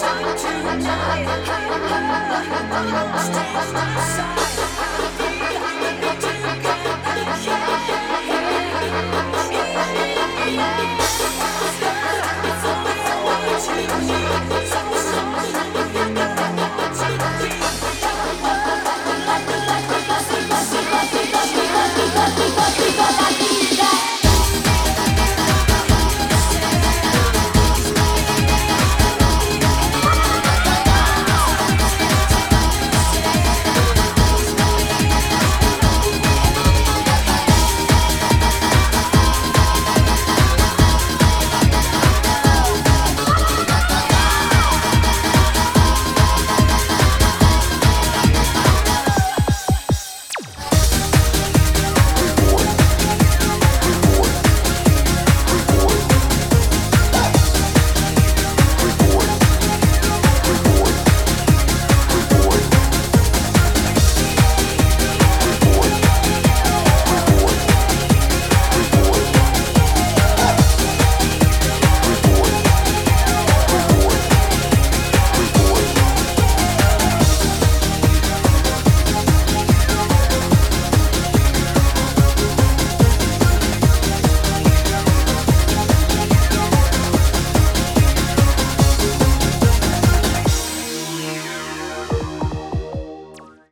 time to die. Stay inside.